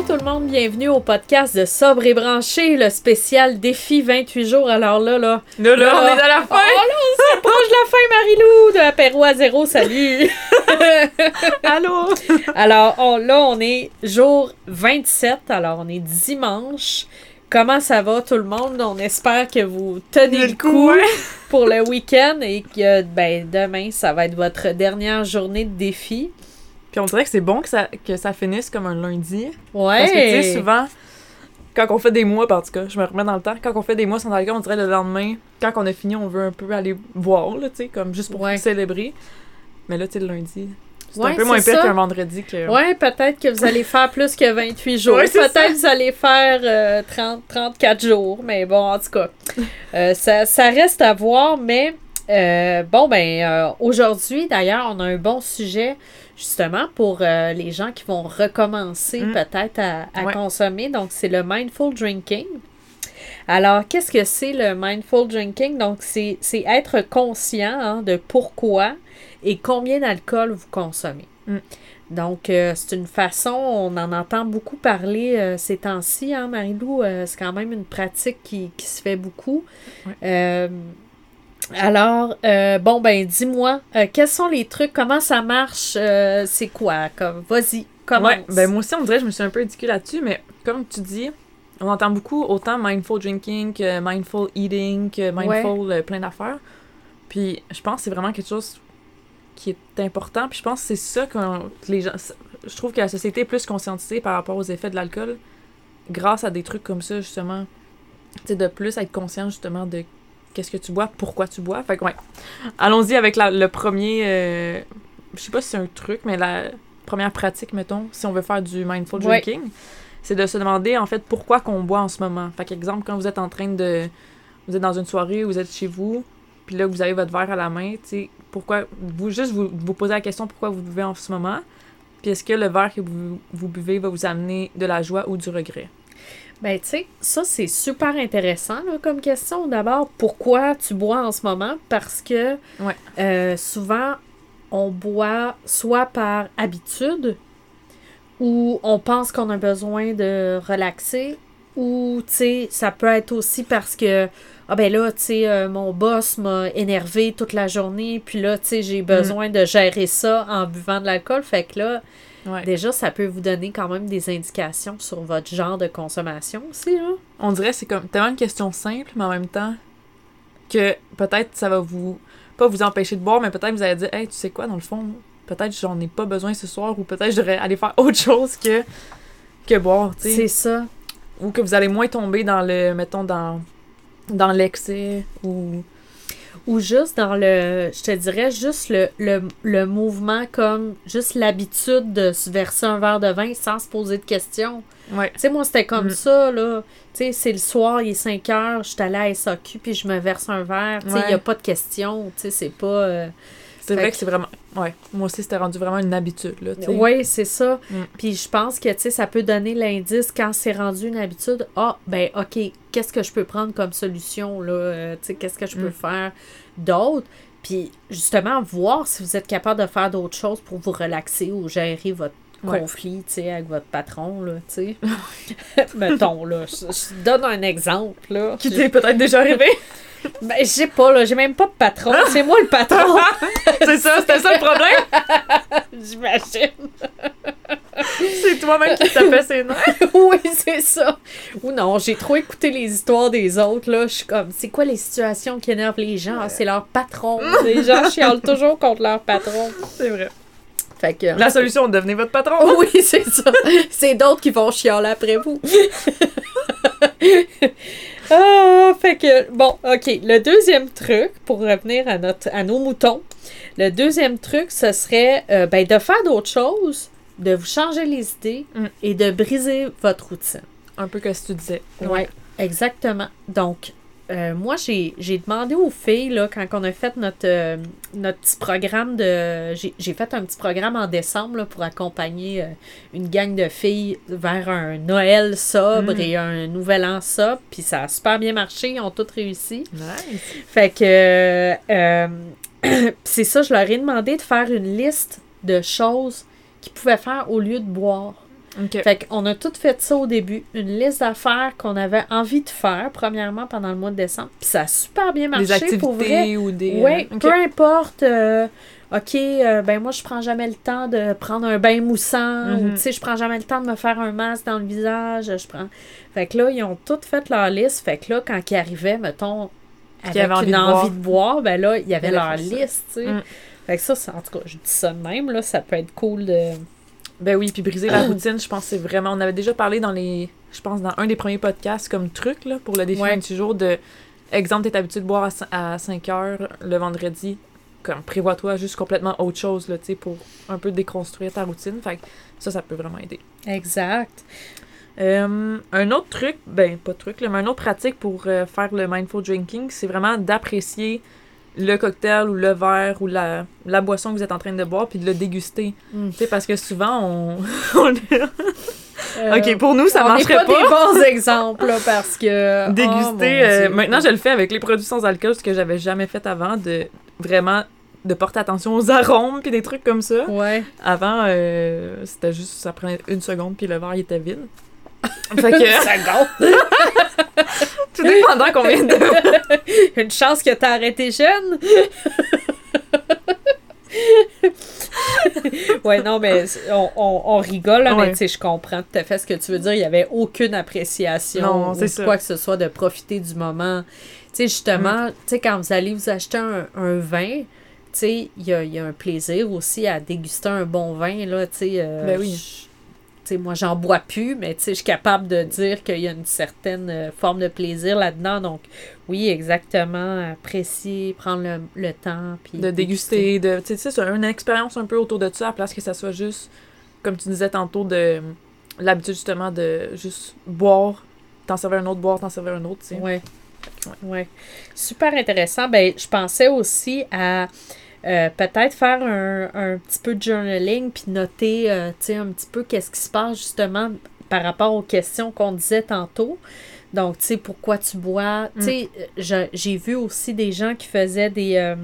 Bonjour tout le monde, bienvenue au podcast de Sobre et Branché, le spécial défi 28 jours. Alors là, là. Là, là, on est à la fin! Oh là, on s'approche de la fin, Marilou, de apéro à zéro, salut! Allô? Alors on- là, on est jour 27, alors on est dimanche. Comment ça va tout le monde? On espère que vous tenez le coup ouais. pour le week-end et que ben, demain, ça va être votre dernière journée de défi. Puis on dirait que c'est bon que ça, que ça finisse comme un lundi. Ouais! Parce que, tu sais, souvent, quand on fait des mois, en tout cas, je me remets dans le temps, quand on fait des mois sans alcool, on dirait le lendemain, quand on a fini, on veut un peu aller voir, là, tu sais, comme juste pour Ouais. célébrer. Mais là, tu sais, le lundi, c'est Ouais, un peu moins pire qu'un vendredi que... Ouais, peut-être que vous allez faire plus que 28 jours. Ouais, peut-être que vous allez faire euh, 30, 34 jours. Mais bon, en tout cas, euh, ça, ça reste à voir. Mais euh, bon, ben, euh, aujourd'hui, d'ailleurs, on a un bon sujet justement pour euh, les gens qui vont recommencer Mm. peut-être à, à Ouais. consommer. Donc, c'est le mindful drinking. Alors, qu'est-ce que c'est le mindful drinking? Donc, c'est être conscient hein, de pourquoi et combien d'alcool vous consommez. Mm. Donc, euh, c'est une façon, on en entend beaucoup parler euh, ces temps-ci, hein, Marilou. euh, c'est quand même une pratique qui, qui se fait beaucoup. Alors, euh, bon, ben, dis-moi, euh, quels sont les trucs, comment ça marche, euh, c'est quoi? Comme, vas-y, commence. Ouais, ben moi aussi, on dirait que je me suis un peu éduquée là-dessus, mais comme tu dis, on entend beaucoup autant mindful drinking que mindful eating, que mindful euh, plein d'affaires. Puis je pense que c'est vraiment quelque chose qui est important. Puis je pense que c'est ça que les gens. Je trouve que la société est plus conscientisée par rapport aux effets de l'alcool grâce à des trucs comme ça, justement. Tu sais, de plus être conscient, justement, de qu'est-ce que tu bois, pourquoi tu bois. Fait que, ouais. Allons-y avec la- le premier. euh, je sais pas si c'est un truc, mais la première pratique, mettons, si on veut faire du mindful Ouais. drinking, c'est de se demander, en fait, pourquoi qu'on boit en ce moment. Fait qu'exemple, quand vous êtes en train de. Vous êtes dans une soirée, vous êtes chez vous, puis là, vous avez votre verre à la main, tu sais, pourquoi. Vous juste vous, vous posez la question pourquoi vous buvez en ce moment, puis est-ce que le verre que vous, vous buvez va vous amener de la joie ou du regret? Ben, tu sais, ça, c'est super intéressant là, comme question. D'abord, pourquoi tu bois en ce moment? Parce que Ouais. euh, souvent, on boit soit par habitude ou on pense qu'on a besoin de relaxer ou, tu sais, ça peut être aussi parce que, ah ben là, tu sais, euh, mon boss m'a énervé toute la journée, puis là, tu sais, j'ai besoin de gérer ça en buvant de l'alcool. Fait que là, Ouais. déjà, ça peut vous donner quand même des indications sur votre genre de consommation aussi, là. On dirait que c'est comme tellement une question simple, mais en même temps que peut-être ça va vous pas vous empêcher de boire, mais peut-être vous allez dire Hey, tu sais quoi, dans le fond, peut-être j'en ai pas besoin ce soir, ou peut-être je devrais aller faire autre chose que, que boire, tu sais. C'est ça. Ou que vous allez moins tomber dans le, mettons, dans, dans l'excès, ou. Ou juste dans le, je te dirais, juste le, le, le mouvement comme juste l'habitude de se verser un verre de vin sans se poser de questions. Ouais. Tu sais, moi, c'était comme Mm. ça, là. Tu sais, c'est le soir, il est 5 heures, je suis allée à SAQ, puis je me verse un verre. Tu sais, il Ouais. n'y a pas de questions. Tu sais, c'est pas... euh, C'est vrai que- que c'est vraiment. Ouais. Moi aussi, c'était rendu vraiment une habitude. Oui, c'est ça. Mm. Puis je pense que, tu sais, ça peut donner l'indice quand c'est rendu une habitude. Ah, ben, OK, qu'est-ce que je peux prendre comme solution, là? Euh, tu sais, qu'est-ce que je peux Mm. faire d'autre? Puis justement, voir si vous êtes capable de faire d'autres choses pour vous relaxer ou gérer votre Ouais. conflit, tu sais, avec votre patron, là, tu sais. Mettons, là, je, je donne un exemple, là. Qui t'est peut-être déjà arrivé. Ben, je sais pas, là, j'ai même pas de patron, c'est moi le patron, c'est ça, c'était ça le problème? j'imagine. C'est toi-même qui t'a fait ses nerfs. oui, c'est ça. Ou non, j'ai trop écouté les histoires des autres, là. Je suis comme, c'est quoi les situations qui énervent les gens? Ah, c'est leur patron. les gens chialent toujours contre leur patron. C'est vrai. Fait que... La solution, devenez votre patron. Oui, c'est ça. C'est d'autres qui vont chialer après vous. ah, fait que, bon, OK. Le deuxième truc, pour revenir à, notre, à nos moutons, le deuxième truc, ce serait euh, ben, de faire d'autres choses, de vous changer les idées Mm. et de briser votre routine. Un peu que ce que tu disais. Oui, exactement. Donc, euh, moi, j'ai j'ai demandé aux filles, là, quand on a fait notre, euh, notre petit programme de. J'ai j'ai fait un petit programme en décembre là, pour accompagner euh, une gang de filles vers un Noël sobre Mm. et un Nouvel An sobre. Puis ça a super bien marché, ils ont toutes réussi. Nice. Fait que. c'est ça, je leur ai demandé de faire une liste de choses qu'ils pouvaient faire au lieu de boire. Ok. Fait qu'on a tout fait ça au début. Une liste d'affaires qu'on avait envie de faire, premièrement, pendant le mois de décembre. Puis ça a super bien marché des activités pour vrai. ou des. Oui, euh, ok. peu importe. euh, OK, euh, ben moi, je prends jamais le temps de prendre un bain moussant. Ou, Mhm. tu sais, je prends jamais le temps de me faire un masque dans le visage. Je prends... Fait que là, ils ont toutes fait leur liste. Fait que là, quand ils arrivaient, mettons, avec envie une de envie de boire, ben là, il y avait leur liste, tu sais. Mm. Fait que ça, en tout cas, je dis ça de même, là, ça peut être cool de... Ben oui, puis briser la routine, je pense que c'est vraiment. On avait déjà parlé dans les. Je pense dans un des premiers podcasts comme truc là, pour le défi Ouais. 28 jours de. Exemple, t'es habitué de boire à cin- à 5 heures le vendredi. Comme prévois-toi juste complètement autre chose là, tu sais, pour un peu déconstruire ta routine. Fait que ça, ça peut vraiment aider. Exact. Euh, un autre truc, ben pas truc, là, mais un autre pratique pour euh, faire le mindful drinking, c'est vraiment d'apprécier le cocktail ou le verre ou la, la boisson que vous êtes en train de boire puis de le déguster. Mm. Parce que souvent, on... Euh, ok, pour nous, ça marcherait pas. pas, des bons exemples, là, parce que... oh, Déguster. euh, maintenant, je le fais avec les produits sans alcool, ce que j'avais jamais fait avant, de vraiment de porter attention aux arômes puis des trucs comme ça. Ouais. Avant, euh, c'était juste, ça prenait une seconde puis le verre il était vide. Fait que, tout dépendant combien de... Une chance que t'as arrêté jeune. ouais, non, mais on, on, on rigole, là, mais tu sais, je comprends tout à fait ce que tu veux dire. Il n'y avait aucune appréciation Non, ou c'est ça. quoi que ce soit de profiter du moment. Tu sais, justement, tu sais, quand vous allez vous acheter un, un vin, tu sais, il y a, il y a un plaisir aussi à déguster un bon vin, là, tu sais. euh, Ben oui. Sais, moi, j'en bois plus, mais tu sais, je suis capable de dire qu'il y a une certaine euh, forme de plaisir là-dedans. Donc, oui, exactement. Apprécier, prendre le, le temps. Puis de déguster, de, tu sais, c'est une expérience un peu autour de ça, à place que ça soit juste, comme tu disais tantôt, de l'habitude justement de juste boire, t'en servir un autre, boire, t'en servir un autre, tu sais. Ouais. Ouais. Super intéressant. Ben, je pensais aussi à euh, peut-être faire un, un petit peu de journaling puis noter, euh, un petit peu qu'est-ce qui se passe justement par rapport aux questions qu'on disait tantôt. Donc, tu sais, pourquoi tu bois? Tu sais, euh, j'ai vu aussi des gens qui faisaient des, euh,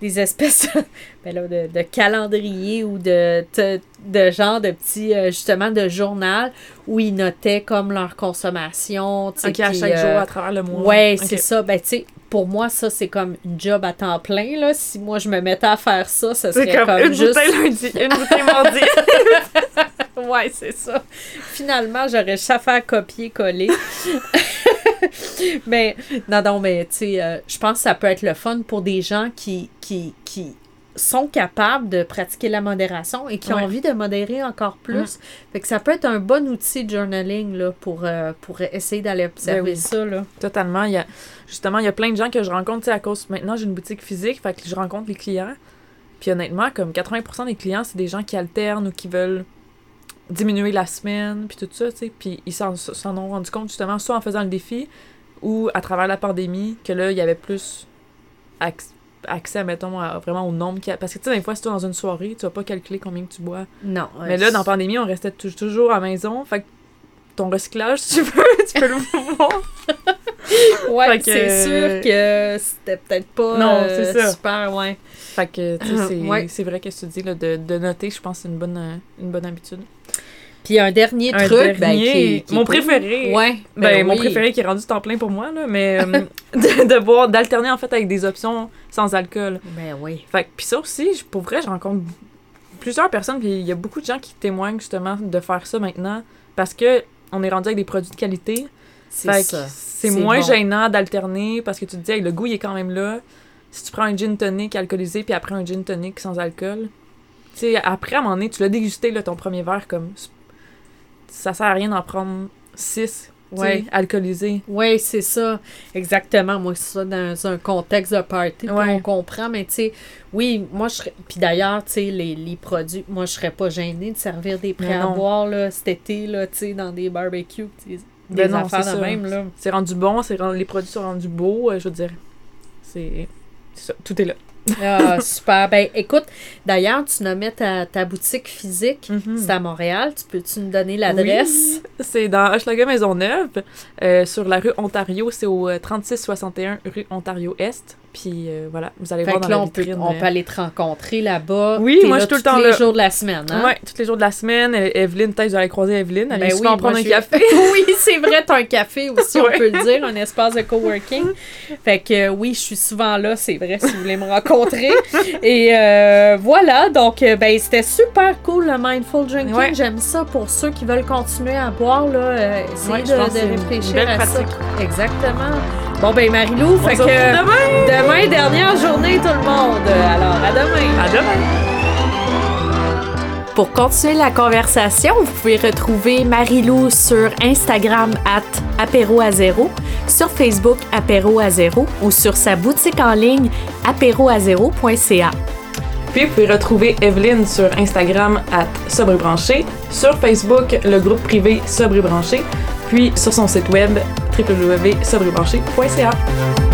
des espèces ben là, de, de calendrier ou de, de, de genre de petits, euh, justement, de journal où ils notaient comme leur consommation. tu sais, Ok, à puis, chaque euh, jour, à travers le mois. Ouais, c'est ça. Ben, tu sais, pour moi, ça, c'est comme une job à temps plein, là. Si moi, je me mettais à faire ça, ça serait comme, une juste... bouteille lundi, une bouteille mardi. ouais, c'est ça. Finalement, j'aurais juste à faire copier-coller. mais, non, non, mais, tu sais, euh, je pense que ça peut être le fun pour des gens qui, qui, qui sont capables de pratiquer la modération et qui ont envie de modérer encore plus. Fait que ça peut être un bon outil de journaling, là, pour, euh, pour essayer d'aller observer Ben oui. ça, là. Totalement. Il y a, justement, il y a plein de gens que je rencontre, tu sais, à cause, maintenant, j'ai une boutique physique, fait que je rencontre les clients. Puis honnêtement, comme 80% des clients, c'est des gens qui alternent ou qui veulent diminuer la semaine, puis tout ça, tu sais. Puis ils s'en, s'en ont rendu compte, justement, soit en faisant le défi ou à travers la pandémie, que là, il y avait plus acc- accès, mettons, à, vraiment au nombre qu'il y a. Parce que, tu sais, des fois, si tu es dans une soirée, tu vas pas calculer combien que tu bois. Non. Mais là, dans la pandémie, on restait tou- toujours à la maison, fait que ton recyclage, si tu veux, tu peux le voir. Ouais, que- c'est sûr que c'était peut-être pas Non, euh, c'est ça. super, ouais. Fait que, tu sais, c'est Ouais. c'est vrai que tu dis, là, de, de noter, je pense que c'est une bonne, euh, une bonne habitude. Puis un dernier Un truc, ben, qui, mon préféré. Ouais, Ben, mon oui. préféré qui est rendu temps plein pour moi, là, mais euh, de, de boire, d'alterner, en fait, avec des options sans alcool. Ben oui. Fait que, puis ça aussi, pour vrai, je rencontre plusieurs personnes, puis il y a beaucoup de gens qui témoignent, justement, de faire ça maintenant, parce que on est rendu avec des produits de qualité. C'est Fait que ça. c'est C'est moins bon. gênant d'alterner parce que tu te dis, hey, le goût, il est quand même là. Si tu prends un gin tonic alcoolisé puis après un gin tonic sans alcool, tu sais, après, à un moment donné, tu l'as dégusté, là, ton premier verre, comme. Ça sert à rien d'en prendre six, Ouais. alcoolisés. Oui, c'est ça. Exactement. Moi, c'est ça dans un contexte de party. Ouais. On comprend, mais tu sais, oui, moi, je serais. Puis d'ailleurs, tu sais, les, les produits, moi, je serais pas gênée de servir des prêts à boire, là, cet été, là, tu sais, dans des barbecues. des Ben non, affaires c'est de ça. même, là. C'est rendu bon, rendu- les produits sont rendus beaux, euh, je veux dire. C'est. c'est ça, tout est là. Ah, super. Ben, écoute, d'ailleurs, tu nommais ta, ta boutique physique. Mhm. C'est à Montréal. Tu peux-tu nous donner l'adresse? Oui, c'est dans Hochelaga Maisonneuve, euh, sur la rue Ontario. C'est au euh, 3661 rue Ontario-Est. Puis euh, voilà, vous allez Fait voir que dans là, la on peut, on euh, peut aller te rencontrer là-bas. Oui, moi, là je suis tout le tous temps les là. jours de la semaine, hein? Ouais, tous les jours de la semaine. Evelyne, peut-être que vous allez croiser Evelyne. Elle Ben oui, moi, prendre un café. oui, c'est vrai, t'as un café aussi, on peut le dire, un espace de coworking. Fait que euh, oui, je suis souvent là, c'est vrai, si vous voulez me rencontrer. Et euh, voilà, donc ben c'était super cool le mindful drinking. Ouais. J'aime ça pour ceux qui veulent continuer à boire là, essayez Ouais, de, réfléchir à pratique. ça. Exactement. Bon ben Marilou, On fait que demain. demain dernière journée tout le monde. Alors à demain. À demain. Pour continuer la conversation, vous pouvez retrouver Marilou sur Instagram at apéro à zéro, sur Facebook apéro à zéro ou sur sa boutique en ligne apéroazéro.ca. Puis vous pouvez retrouver Evelyne sur Instagram à Sobre Branché, sur Facebook le groupe privé Sobre Branché, puis sur son site web www.sobrebranché.ca.